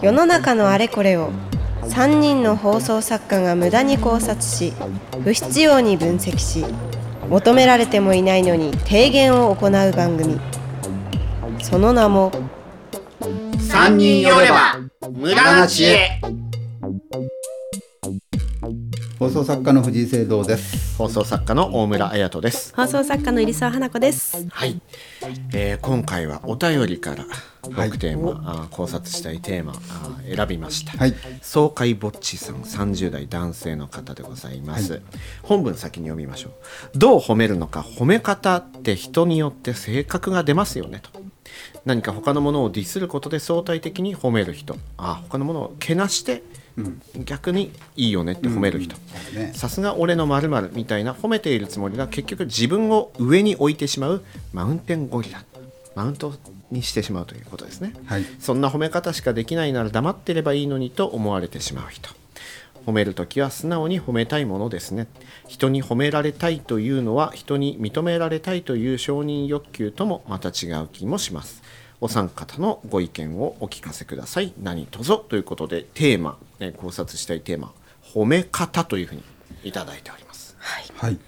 世の中のあれこれを3人の放送作家が無駄に考察し不必要に分析し求められてもいないのに提言を行う番組。その名も3人よれば無駄な知恵。放送作家の藤井聖堂です。放送作家の大村彩人です。放送作家の入澤花子です。はい、えー今回はお便りからはい6テーマ、あー考察したいテーマあー選びました、はい。爽快ぼっちさん30代男性の方でございます、本文先に読みましょう。どう褒めるのか褒め方って人によって性格が出ますよねと。何か他のものをディスることで相対的に褒める人。あ他のものをけなして逆にいいよねって褒める人。さすが俺の〇〇みたいな褒めているつもりが結局自分を上に置いてしまうマウンテンゴリラ。マウントにしてしまうということですね、はい。そんな褒め方しかできないなら黙ってればいいのにと思われてしまう人。褒めるときは素直に褒めたいものですね。人に褒められたいというのは人に認められたいという承認欲求ともまた違う気もしますお三方のご意見をお聞かせください。何卒ということでテーマ、ね、考察したいテーマ褒め方というふうにいただいております。はい。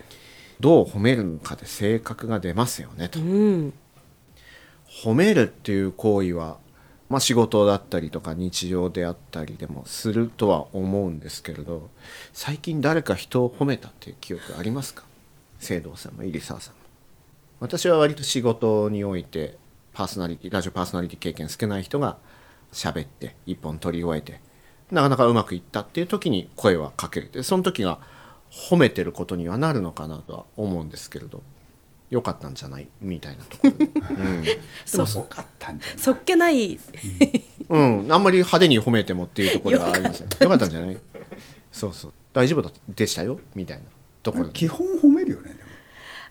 どう褒めるのかで性格が出ますよねと。うん。褒めるっていう行為は、まあ、仕事だったりとか日常であったりでもするとは思うんですけれど最近誰か人を褒めたっていう記憶ありますか？聖堂さんも入澤さんも。私は割と仕事においてパーソナリティラジオパーソナリティ経験少ない人が喋って一本取り終えてなかなかうまくいったっていう時に声はかけるでその時が褒めてることにはなるのかなとは思うんですけれどよかったんじゃないみたいなところで、うん そう多かったんじゃない。そっけないうん、あんまり派手に褒めてもっていうところではありません。よかったんじゃない？そうそう。大丈夫だでしたよ？みたいなところで。基本褒めるよね。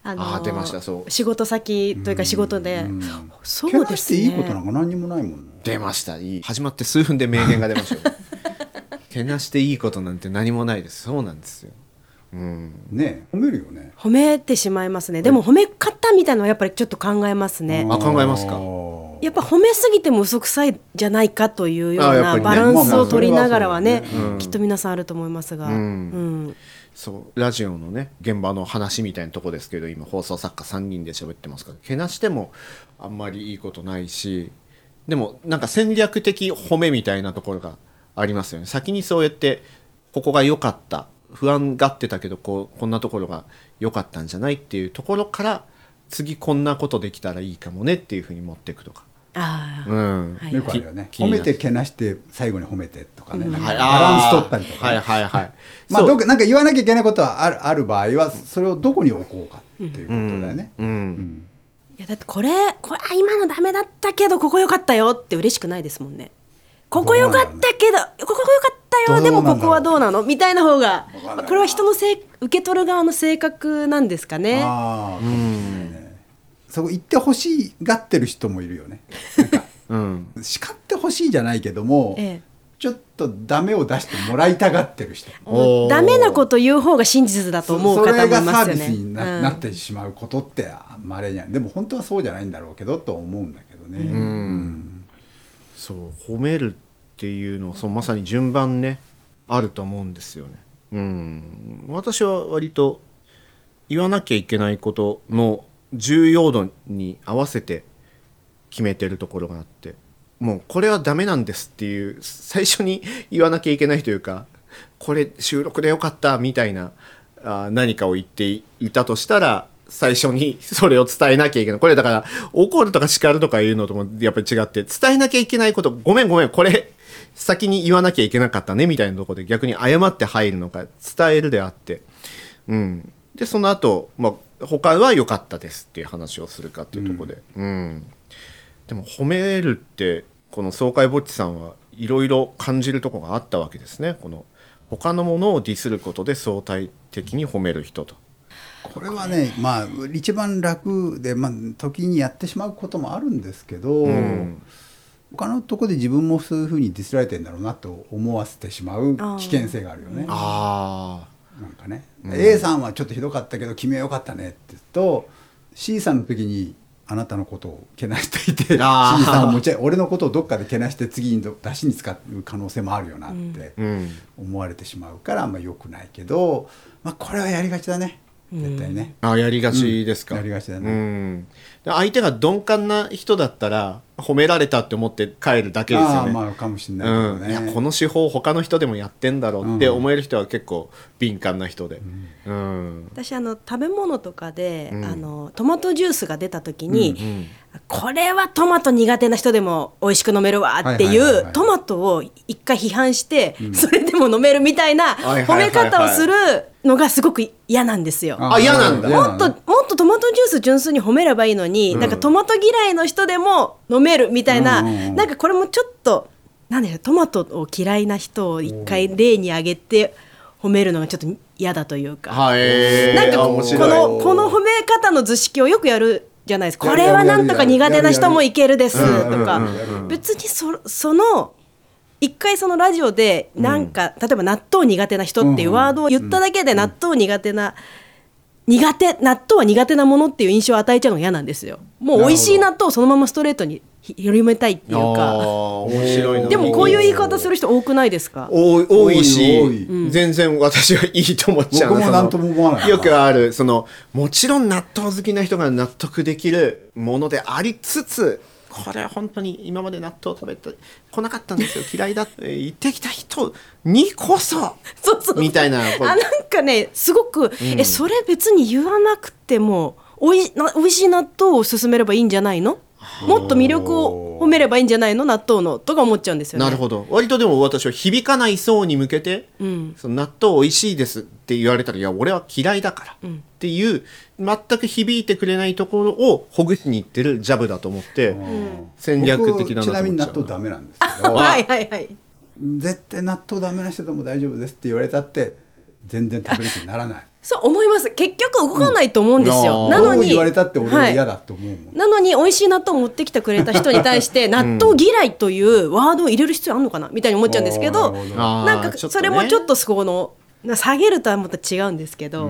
ああー出ましたそう仕事先というか仕事で、うんそうけなですねしていいことなんか何にもないもんね。出ました。いい。始まって数分で名言が出ましたよ。けなしていいことなんて何もないです。そうなんですよ。うん。ね褒めるよね。褒めてしまいますねでも褒め方みたいなのはやっぱりちょっと考えますねあ考えますか？やっぱ褒めすぎても嘘くさいじゃないかというようなバランスを取りながらはねきっと皆さんあると思いますが、うんうんそう。ラジオのね、現場の話みたいなとこですけど、今放送作家3人で喋ってますから、けなしてもあんまりいいことないし、でもなんか戦略的褒めみたいなところがありますよね。先にそうやって、ここが良かった。不安がってたけど、こう、こんなところが良かったんじゃないっていうところから、次こんなことできたらいいかもねっていうふうに持っていくとか。ああ、うん。はいよくあるよね。褒めてけなして最後に褒めてとかね。なんかはいバランス取ったりとかね。はいはいはい。まあどこなんか言わなきゃいけないことはあるある場合はそれをどこに置こうかっていうことだよね。うん。うんいやだってこれこれあ今のダメだったけどここ良かったよって嬉しくないですもんねここ良かったけどここ良かったよでもここはどうなのみたいな方がこれは人のせい受け取る側の性格なんですかねああ、ね。そこ言ってほしがってる人もいるよね。なんかうん。叱ってほしいじゃないけども、ええちょっとダメを出してもらいたがってる人。ダメなこと言う方が真実だと思うそ方もいれがサーますよねビスにな,、うん。なってしまうことってまれにゃでも本当はそうじゃないんだろうけどと思うんだけどね。うん。そう褒めるっていうのそうまさに順番ねあると思うんですよね。うん。私は割と言わなきゃいけないことの重要度に合わせて決めてるところがあってもうこれはダメなんですっていう最初に言わなきゃいけないというかこれ収録でよかったみたいなあ何かを言っていたとしたら最初にそれを伝えなきゃいけない。これだから怒るとか叱るとかいうのともやっぱり違って伝えなきゃいけないことごめんごめんこれ先に言わなきゃいけなかったねみたいなところで逆に謝って入るのか伝えるであって。うん。でその後、まあ他は良かったですっていう話をするかっていうところで、うん。でも褒めるってこの爽快ぼっちさんはいろいろ感じるところがあったわけですね。この他のものをディスることで相対的に褒める人と。これはねまあ一番楽で、まあ、時にやってしまうこともあるんですけど、ん。他のとこで自分もそういうふうにディスられてんだろうなと思わせてしまう危険性があるよね。あなんかね、A さんはちょっとひどかったけど君は良かったねって言うと C さんの時にあなたのことをけなしていて俺のことをどっかでけなして次にど出しに使う可能性もあるよなってうん。思われてしまうからあんま良くないけど、まあ、これはやりがちだね。絶対ね。あやりがちですか、うん。やりがちだね。うん。で相手が鈍感な人だったら褒められたって思って帰るだけですよね。ああまあかもしれないね。いやこの手法他の人でもやってんだろうって思える人は結構敏感な人で、うん。私あの食べ物とかで、うん。あのトマトジュースが出た時に、うんこれはトマト苦手な人でも美味しく飲めるわっていはいはいはいはい。うトマトを一回批判して、それでも飲めるみたいな褒はいはいはいはい。め方をするのがすごく嫌なんですよ。あ嫌なんだ。もっともっとトマトジュース純粋に褒めればいいのに、なんかトマト嫌いの人でも飲めるみたいな、うんうんうん。なんかこれもちょっとなんでしょうトマトを嫌いな人を一回例に挙げて褒めるのがちょっと嫌だというか。はいなんかこのこの褒め方の図式をよくやるじゃないですか。これはなんとか苦手な人もいけるですとか。うんうんうん別にそその一回そのラジオでなんか、例えば納豆苦手な人っていうワードを言っただけで納豆苦手な、苦手納豆は苦手なものっていう印象を与えちゃうのが嫌なんですよ。もう美味しい納豆をそのままストレートに広めたいっていうあか。ー面白いな。でもこういう言い方する人多くないですか？多い多いし全然私はいいと思っちゃう。僕も何とも思わないよくあるそのもちろん納豆好きな人が納得できるものでありつつこれは本当に今まで納豆を食べてこなかったんですよ。嫌いだって言ってきた人にこそ そうそう。みたいなあなんかねすごく、えそれ別に言わなくてもおいな美味しい納豆を勧めればいいんじゃないの？もっと魅力を褒めればいいんじゃないの？納豆の？とか思っちゃうんですよね。なるほど。割とでも私は響かない層に向けて、ん。その納豆美味しいですって言われたらいや俺は嫌いだからっていう、全く響いてくれないところをほぐしにいってるジャブだと思って、戦略的だなちなみに納豆ダメなんですけどはいはいはい。絶対納豆ダメな人でも大丈夫ですって言われたって全然食べる気にならない。そう思います。結局動かないと思うんですよ。うん。なのに言われたって俺ははい。嫌だと思うもん。なのに美味しい納豆を持ってきてくれた人に対して納豆嫌いというワードを入れる必要あるのかなみたいに思っちゃうんですけどなんかそれもちょっとその下げるとはまた違うんですけど、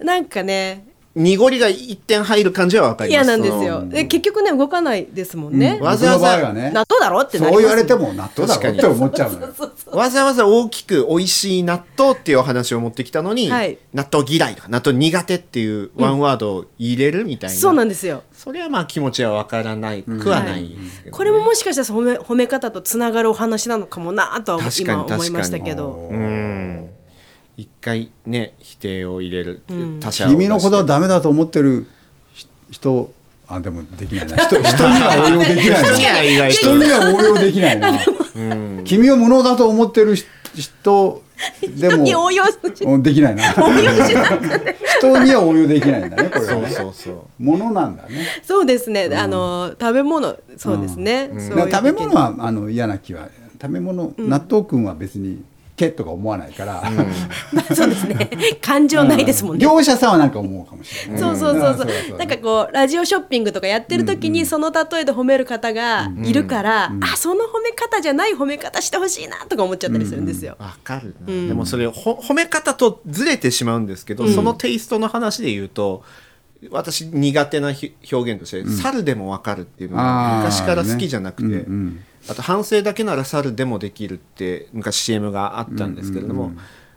なんかね濁りが一点入る感じは分かります。嫌なんですよ。で結局ね動かないですもんね。うん。わざわざ納豆だろってそう言われても納豆だろって思っちゃうのよ。わざわざ大きく美味しい納豆っていうお話を持ってきたのに、はい。納豆嫌いとか納豆苦手っていうワンワードを入れるみたいな、そうなんですよ。それはまあ気持ちは分からないくはないですけどね、これももしかしたら褒め褒め方とつながるお話なのかもなとは確かに今思いましたけど。うん一回ね否定を入れる、他者を君のことはダメだと思ってるひ人あでもできないな。人 人には応用できないな。人には応用できない。な君を無能だと思ってる人でもに応用できないな。人には応用できないんだねこれはそうねそうそう。ものなんだね。そうですね。あの食べ物。そうですね。そういうだから食べ物はあの嫌な気は食べ物、納豆くんは別にけとか思わないから、そうですね。感情ないですもんね。業者さんはなんか思うかもしれない、そうそうそうそう。うん。なんかこうラジオショッピングとかやってる時にその例えで褒める方がいるから、あその褒め方じゃない褒め方してほしいなとか思っちゃったりするんですよ。わかるな、でもそれほ褒め方とずれてしまうんですけど、そのテイストの話で言うと私苦手なひ表現として「猿でもわかる」っていうのが昔から好きじゃなくて、ねうんうんあと反省だけなら猿でもできるって昔 CM があったんですけれども、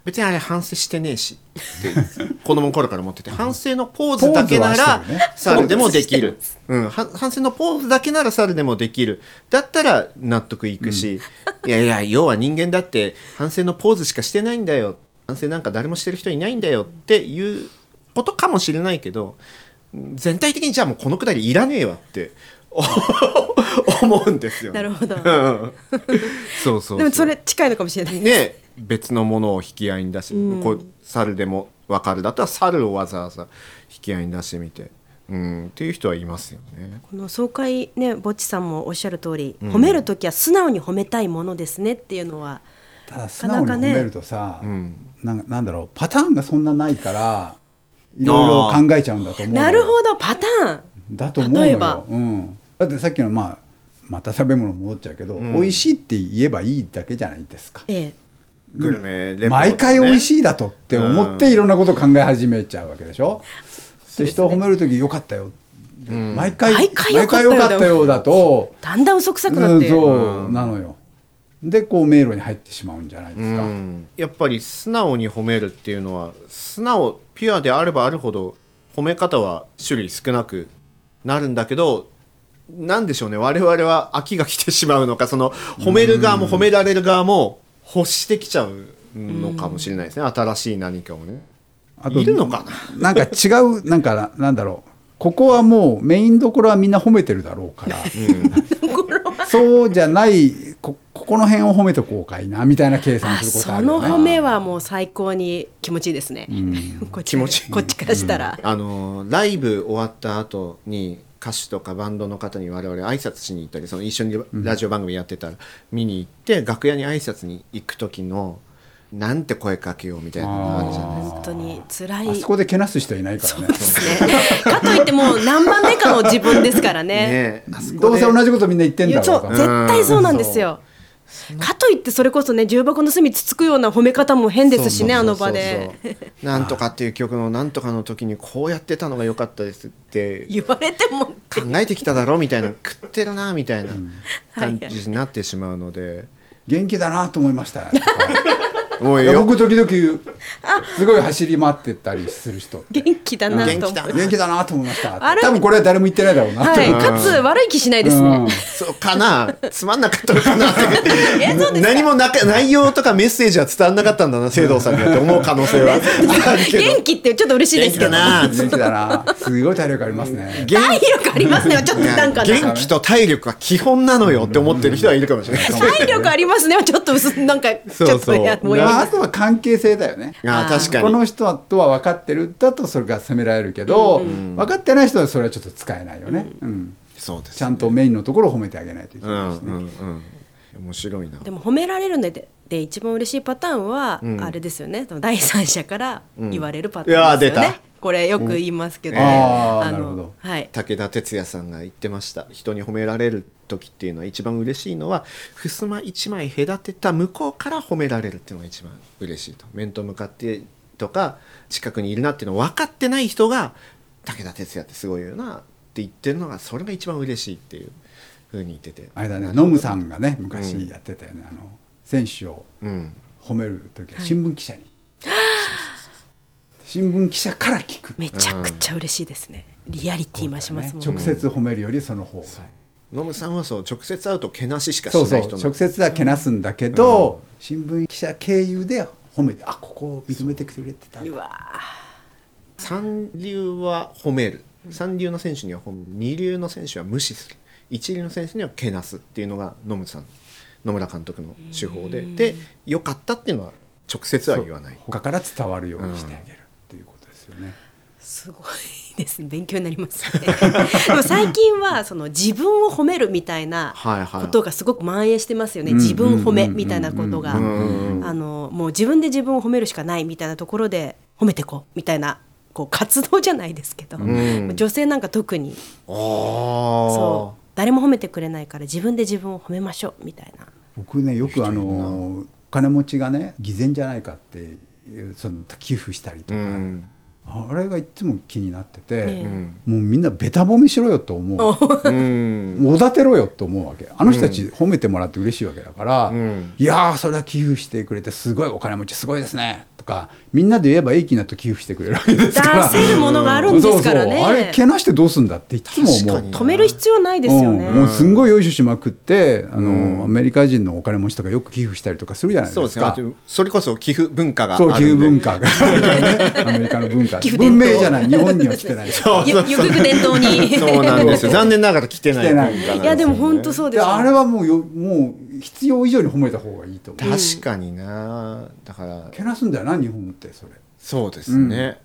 別にあれ反省してねえしって 子供の頃から思ってて反省のポーズだけなら猿でもできる、うん、は反省のポーズだけなら猿でもできる。だったら納得いくし、いやいや要は人間だって反省のポーズしかしてないんだよ。反省なんか誰もしてる人いないんだよっていうことかもしれないけど全体的にじゃあもうこのくだりいらねえわって 思うんですよ、なるほど。うん。そうそうそう。でもそれ近いのかもしれない。ね別のものを引き合いに出して、こう猿でも分かる。だったら猿をわざわざ引き合いに出してみて、うん、っていう人はいますよね。この総会ねぼっちさんもおっしゃる通り、褒める時は素直に褒めたいものですねっていうのはただ素直に褒めるとさん。なんなんだろうパターンがそんなないからいろいろ考えちゃうんだと思うなるほどパターン。だと思うの例えば。よ、うん、だってさっきのまあまた食べ物戻っちゃうけど、美味しいって言えばいいだけじゃないですか。ええ。グルメレポートね。毎回美味しいだとって思っていろんなことを考え始めちゃうわけでしょ？で人を褒める時よかったよ毎回毎回良かったよ。良かったようだと。だんだん嘘くさくなって、うん。そうなのよ。でこう迷路に入ってしまうんじゃないですか、うん。やっぱり素直に褒めるっていうのは素直ピュアであればあるほど褒め方は種類少なくなるんだけどなんでしょうね。我々は飽きが来てしまうのか。その褒める側も褒められる側も欲してきちゃうのかもしれないですね。新しい何かをね。あといるのかな？なんか違う なんかなんだろう。ここはもうメインどころはみんな褒めてるだろうから、そうじゃないこここの辺を褒めとこうかいなみたいな計算あすることそあるよね。の褒めはもう最高に気持ちいいですね、こっち気持ちいいこっちからしたら、あのライブ終わった後に歌手とかバンドの方に我々挨拶しに行ったりその一緒にラジオ番組やってたら見に行って、楽屋に挨拶に行く時のなんて声かけようみたいなのがあるじゃないですか。本当に辛い。あそこでけなす人いないからね。ね。かといってもう何番目かの自分ですからね。ねどうでせ同じことみんな言ってんだろそううから。絶対そうなんですよかといってそれこそね重箱の隅つつくような褒め方も変ですしねあの場で。なんとかっていう曲のなんとかの時にこうやってたのが良かったですって。言われても考えてきただろみたいな。食ってるなみたいな感じになってしまうので、元気だなと思いました。もうよ。僕時々すごい走り回ってったりする人。元気だなと。思元気だう元気だなと思いました。あれ多分これは誰も言ってないだろうな。とはい。かつ悪い気しないですね。うん。そうかな。つまんなかったのかな。何もなか内容とかメッセージは伝わんなかったんだな聖堂さんにはって思う可能性は。元気ってちょっと嬉しいです。けど元気だな。すごい体力ありますね。元体力ありますね。ちょっとなんかね元気と体力は基本なのよって思ってる人はいるかもしれない。体力ありますね。ちょっと薄なんかちそうそう。ょっとやもやまああとは関係性だよね。あー確かに。この人とは分かってるだとそれが責められるけど、分かってない人はそれはちょっと使えないよね、うん。そうですちゃんとメインのところを褒めてあげないといけうんないしね、うんうん面白いな。でも褒められるのでで一番嬉しいパターンは、あれですよね。第三者から言われるパターンですよね、これよく言いますけど、うん。あーのなるほど。はい。武田鉄矢さんが言ってました。人に褒められる時っていうのは一番嬉しいのは襖一枚隔てた向こうから褒められるっていうのが一番嬉しいと。面と向かってとか近くにいるなっていうのを分かってない人が武田鉄矢ってすごいよなって言ってるのがそれが一番嬉しいっていうふうに言ってて。あれだねノムさんがね昔やってたよね、あの選手をうん褒める時は新聞記者に、新聞記者から聞く。めちゃくちゃ嬉しいですね。リアリティ増しますもんね。直接褒めるよりその方が、ノムさんはそう直接会うとけなししかしない人直接はけなすんだけど、新聞記者経由で褒めてあここを認めてくれてた。うわ三流は褒める。三流の選手には褒める。二流の選手は無視する。一流の選手にはけなすっていうのが野村さん野村監督の手法で。で良かったっていうのは直接は言わない。他から伝わるようにしてあげるっていうことですよね、すごいですね。勉強になりますね。でも最近はその自分を褒めるみたいなはいはい。ことがすごく蔓延してますよね、うん。自分褒めみたいなことが、んあのもう自分で自分を褒めるしかないみたいなところで褒めてこうみたいなこう活動じゃないですけど、ん。女性なんか特に。あそう。誰も褒めてくれないから自分で自分を褒めましょうみたいな。僕ねよくあの金持ちがね偽善じゃないかっていうその寄付したりとか、うんあれがいつも気になってて、えもうみんなベタ褒めしろよと思ううん。おだてろよと思うわけ。あの人たち褒めてもらって嬉しいわけだから、ん。いやーそれは寄付してくれてすごいお金持ちすごいですね。とかみんなで言えばいい気になって寄付してくれるわけですから。出せるものがあるんですからね。そうそう。あれけなしてどうすんだっていつも思う。止める必要ないですよね、うん。もうすんごいよいしょしまくってあの、アメリカ人のお金持ちとかよく寄付したりとかするじゃないそうですか。とそれこそ寄付文化があそうるんで寄付文化が。ねアメリカの文化。文明じゃない。日本には来てない。ゆゆくゆく伝統に。そうなんですよ。残念ながら来てない来てないやでも本当そうですよ。であれはもうよもう必要以上に褒めた方がいいと思う。確かにな。だから。けなすんだよな日本ってそれ。そうですね。うん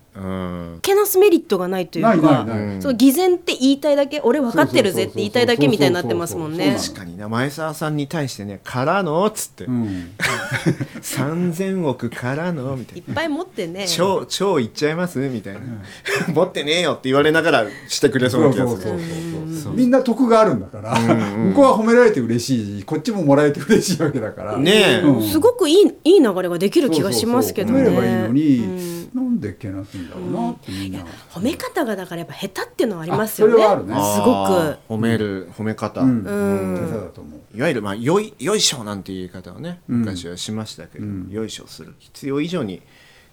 けなすメリットがないというかその偽善って言いたいだけ俺分かってるぜって言いたいだけみたいになってますもんね。確かにな前澤さんに対してね「からの?」っつって。うん「3,000億からの?」みたいな。いっぱい持ってね「超超いっちゃいます?」みたいな「持ってねえよ」って言われながらしてくれそうな気がする。そうそうそうそうみんな得があるんだから向こうは褒められて嬉しいしこっちももらえて嬉しいわけだからねえうんすごくいいいい流れができる気がしますけどねそうそうそう褒めればいいのに、うんなんでけなすんだろうなってみんな、褒め方がだからやっぱ下手っていうのはありますよね。あそれはあるね。すごあく。ー褒める褒め方、うん。うん。手伝だと思う。いわゆるまあよいよいしょなんていう言い方をねうん。昔はしましたけど、うん。よいしょする。必要以上に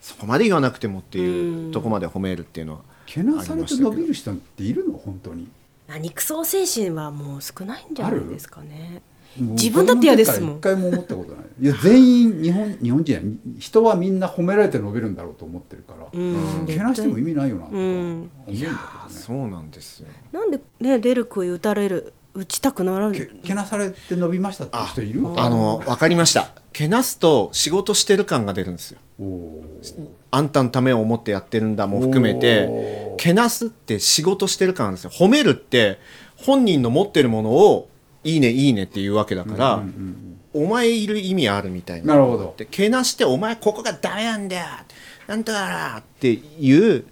そこまで言わなくてもっていうとこまで褒めるっていうのはけなされて伸びる人っているの？本当に。何クソ精神はもう少ないんじゃないですかね自分だって嫌ですもん。一回も思ったことない。いや全員日本日本人や人はみんな褒められて伸びるんだろうと思ってるから、うん。けなしても意味ないよなとか思ううん。んだけどね、そうなんですよ。なんでね出る杭打たれる打ちたくならける？けなされて伸びましたって人いるあの分かりました。けなすと仕事してる感が出るんですよ。あんたのためを思ってやってるんだも含めてけなすって仕事してる感あるんですよ。褒めるって本人の持ってるものをいいねいいねっていうわけだから、うんうんお前いる意味あるみたいな。なるほど。でけなしてお前ここがダメなんだよなんとかだっていう、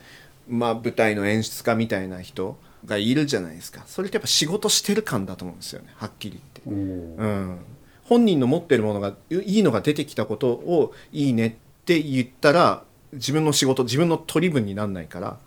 まあ、舞台の演出家みたいな人がいるじゃないですか。それってやっぱ仕事してる感だと思うんですよねはっきり言って。うん。本人の持ってるものがいいのが出てきたことをいいねって言ったら自分の仕事自分の取り分にならないから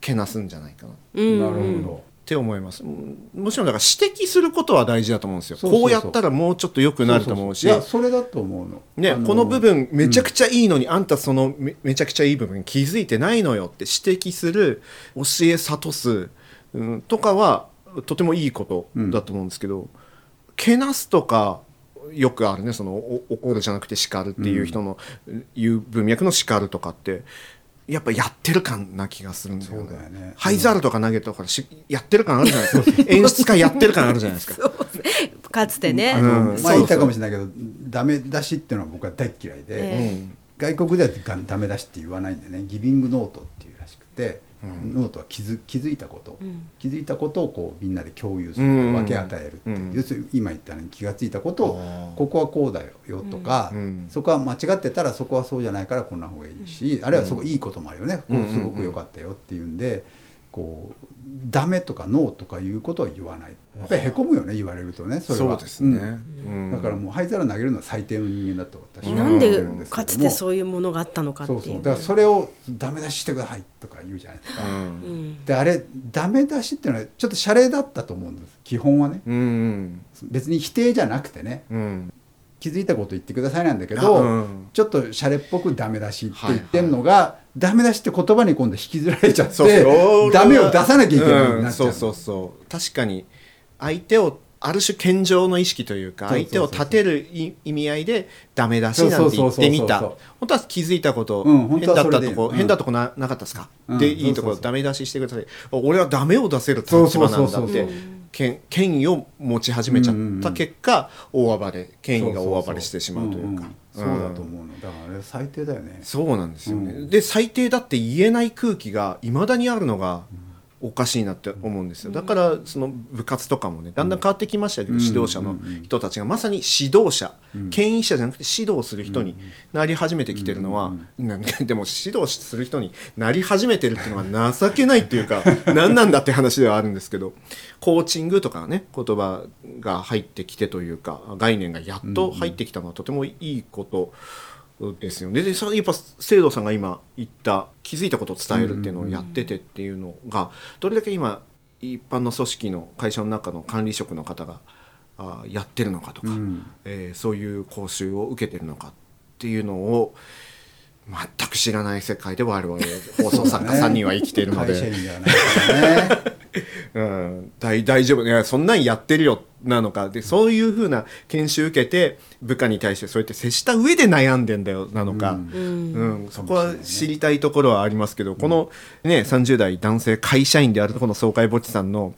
けなすんじゃないかな。っうん。なるほどて思います。うんもちろんだから指摘することは大事だと思うんですよ。こうやったらもうちょっと良くなると思うし。そそそいやそれだと思うの。ね、あのこの部分めちゃくちゃいいのに、あんたそのめめちゃくちゃいい部分に気づいてないのよって指摘する教え諭す、うん、とかはとてもいいことだと思うんですけど、けなすとかよくあるねそのお怒るじゃなくて叱るっていう人の言う文脈の叱るとかってやっぱやってる感な気がするんだよね。そうだよね。灰皿とか投げとかしやってる感あるじゃないですか。演出家やってる感あるじゃないですか。かつてね、うん。前言ったかもしれないけどダメ出しっていうのは僕は大っ嫌いで、外国ではがダメ出しって言わないんでねギビングノートっていうらしくて、ノートは気づ気づいたこと、ん。気づいたことをこうみんなで共有する、うん。分け与えるっていう、うん。要するに今言ったように気がついたことをここはこうだよとか、うん。そこは間違ってたらそこはそうじゃないからこんな方がいいし、あるいはそこいいこともあるよね、ここすごく良かったよっていうんでこうダメとかノーとかいうことは言わない。やっぱりへこむよね言われるとねそれは。そうですね。うん。うん。だからもう灰皿投げるのは最低の人間だと私はなんで思ってるんですけども。かつてそういうものがあったのかっていう。そうそう。だからそれをダメ出ししてくださいとか言うじゃないですか、うん。うんであれダメ出しっていうのはちょっと謝礼だったと思うんです。基本はね。うん。別に否定じゃなくてね。うん気づいたこと言ってくださいなんだけあど、うん。ちょっとシャレっぽくダメ出しって言ってんのが、ダメ出しって言葉に今度引きずられちゃってそうそう。ダメを出さなきゃいけないなっちゃう,、ん。そうそうそう。確かに相手をある種謙譲の意識というか相手を立てるい意味合いでダメ出しなんて言ってみた。本当は気づいたこと、うん本変だったとこ、うん。変だとこななかったですか、うんでいいところダメ出ししてください。俺はダメを出せる立場なんだって権権威を持ち始めちゃった結果、大暴れ権威が大暴れしてしまうというか。そうだと思うの。だからあれ最低だよね。そうなんですよね、うん。で最低だって言えない空気がいまだにあるのがおかしいなって思うんですよ。だからその部活とかもねだんだん変わってきましたけど、うん。指導者の人たちがまさに指導者、ん。権威者じゃなくて指導する人になり始めてきてるのは、なんかでも指導する人になり始めてるっていうのは情けないっていうか 何なんだって話ではあるんですけどコーチングとかね言葉が入ってきてというか概念がやっと入ってきたのはとてもいいことですよね。でやっぱ制度さんが今言った気づいたことを伝えるっていうのをやっててっていうのがどれだけ今一般の組織の会社の中の管理職の方があやってるのかとか、うん。えーそういう講習を受けてるのかっていうのを全く知らない世界で我々放送作家3人は生きているので、ねうん、大大丈夫。いやそんなんやってるよなのか。でそういうふうな研修受けて部下に対してそうやって接した上で悩んでんだよなのか、うん。うん、そこは知りたいところはありますけど、この、ね、30代男性会社員であるこの総会ぼっちさんの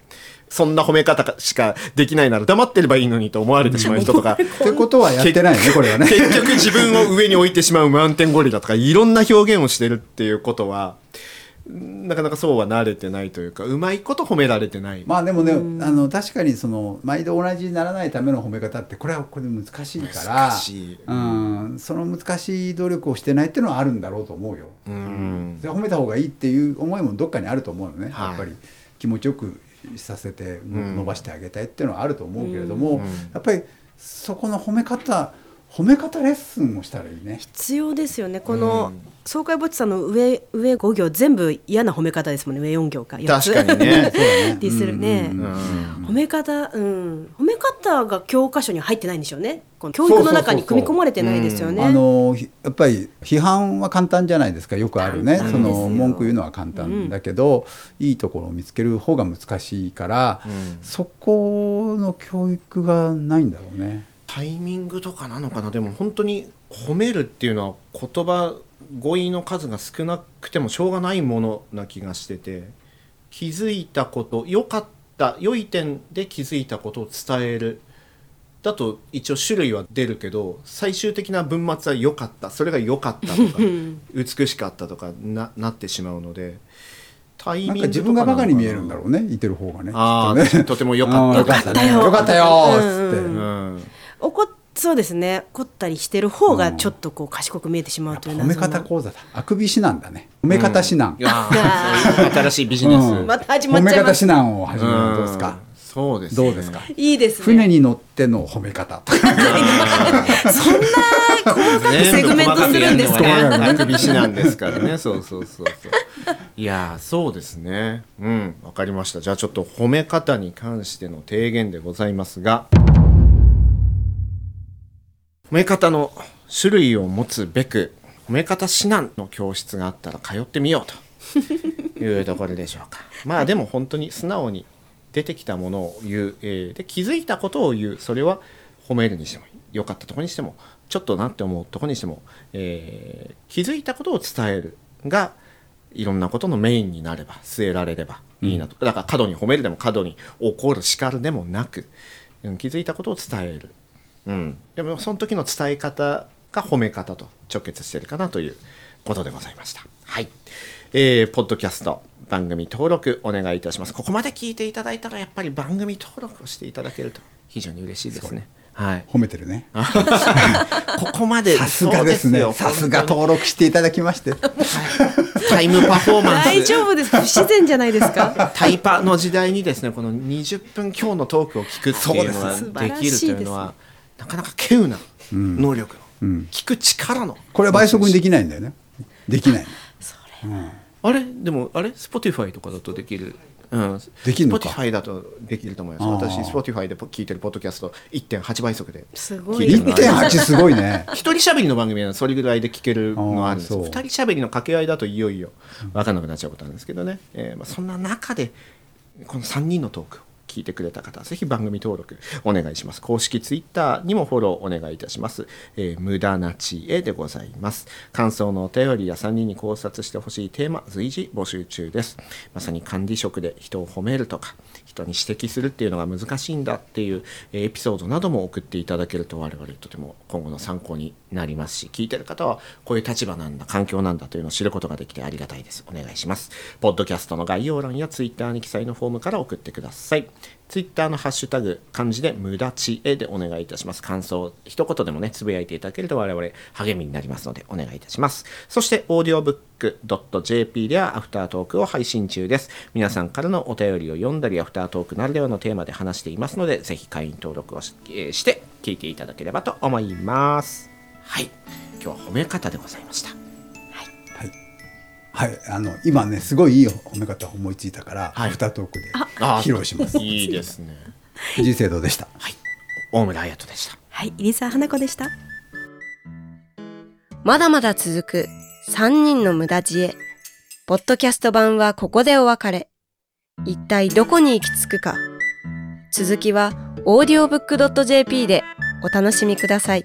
そんな褒め方しかできないなら黙ってればいいのにと思われてしまう人とか。ってことはやってないよねこれはね。結局自分を上に置いてしまうマウンテンゴリラとかいろんな表現をしてるっていうことはなかなかそうは慣れてないというかうまいこと褒められてない。まあでもね、あの確かにその毎度同じにならないための褒め方ってこれはこれで難しいから難しい。うん、その難しい努力をしてないっていうのはあるんだろうと思うよ。うん。で褒めた方がいいっていう思いもどっかにあると思うのね、はい。やっぱり気持ちよくさせてん伸ばしてあげたいっていうのはあると思うけれども、うん。やっぱりそこの褒め方褒め方レッスンをしたらいいね。必要ですよね。この、うん。爽快ぼっちさんの上上5行全部嫌な褒め方ですもんね。上4行か。四つ。確かにね。ディスる。ね、うん。うん。褒め方うん。褒め方が教科書には入ってないんでしょうね。この教育の中に組み込まれてないですよね。あのひやっぱり批判は簡単じゃないですか。よくあるね。その文句言うのは簡単だけど、いいところを見つける方が難しいから、ん。そこの教育がないんだろうね。タイミングとかなのかな？でも本当に褒めるっていうのは言葉語彙の数が少なくてもしょうがないものな気がしてて気づいたこと良かった良い点で気づいたことを伝える。だと一応種類は出るけど最終的な文末は良かった。それが良かったとか 美しかったとかななってしまうのでタイミングとか自分がバカに見えるんだろうね言ってる方がね。ねあとても良かった。よかったよ。よかったよーっつって。うん。うん怒っそうですね。怒ったりしてる方がちょっとこう賢く見えてしまうという褒め方講座だ。あくび指南だね。褒め方指南。ういう新しいビジネス、うん。また始ま褒め方指っちゃいます。南を始めるのどうですか？うん。そうです、どうですか？いいですね。船に乗っての褒め方。そんな細かくセグメントするんですか、ね、あくびしなんですからね。そうそうそうそう。いやーそうですね。うん。わかりました。じゃあちょっと褒め方に関しての提言でございますが褒め方の種類を持つべく褒め方指南の教室があったら通ってみようと。いうところでしょうか。まあでも本当に素直に出てきたものを言う、えーで気づいたことを言う。それは褒めるにしても良かったところにしてもちょっとなって思うところにしても、えー気づいたことを伝えるがいろんなことのメインになれば据えられればいいなと、だから過度に褒めるでも過度に怒る叱るでもなく、うん気づいたことを伝える、うん、でもその時の伝え方が褒め方と直結してるかなということでございました。はい。えー、ポッドキャスト番組登録お願いいたします。ここまで聞いていただいたらやっぱり番組登録をしていただけると非常に嬉しいですね。はい。褒めてるね。ここまでさすがですねさすが登録していただきまして。タイムパフォーマンス大丈夫ですか不自然じゃないですか？タイパの時代にですねこの20分今日のトークを聞くっていうのがそうですできるというのはなかなか稀有な能力の、ん。聞く力の。これは倍速にできないんだよね。できない。あれ？でもあれ？Spotify とかだとできる。うん、できるのか？Spotify だとできると思います。あー。私 Spotify で聞いてるポッドキャスト1.8倍速で。すごい聞いてるのあります1.8すごいね。一人喋りの番組はそれぐらいで聞けるのがあるんですよ。あーそう。二人喋りの掛け合いだといよいよ分かんなくなっちゃうことなんですけどね、えーまあ、そんな中でこの3人のトーク。を聞いてくれた方ぜひ番組登録お願いします。公式ツイッターにもフォローお願いいたします、えー無駄な知恵でございます。感想のお便りや3人に考察してほしいテーマ随時募集中です。まさに管理職で人を褒めるとか人に指摘するっていうのが難しいんだっていうエピソードなども送っていただけると我々とても今後の参考になりますし聞いてる方はこういう立場なんだ環境なんだというのを知ることができてありがたいです。お願いします。ポッドキャストの概要欄やツイッターに記載のフォームから送ってください。ツイッターのハッシュタグ漢字で無駄知恵でお願いいたします。感想一言でもねつぶやいていただけると我々励みになりますのでお願いいたします。そしてオーディオブック .jp ではアフタートークを配信中です。皆さんからのお便りを読んだりアフタートークならではのテーマで話していますのでぜひ会員登録をし,、えーして聞いていただければと思います。はい。今日は褒め方でございました。はい、あの今ねすごいいい褒め方思いついたから、はいアフタートークであ披露します。いいですね藤井聖堂でした？はい大村彩人でしたはい入澤花子でしたまだまだ続く3人の無駄知恵。ポッドキャスト版はここでお別れ。一体どこに行き着くか。続きは audiobook.jp でお楽しみください。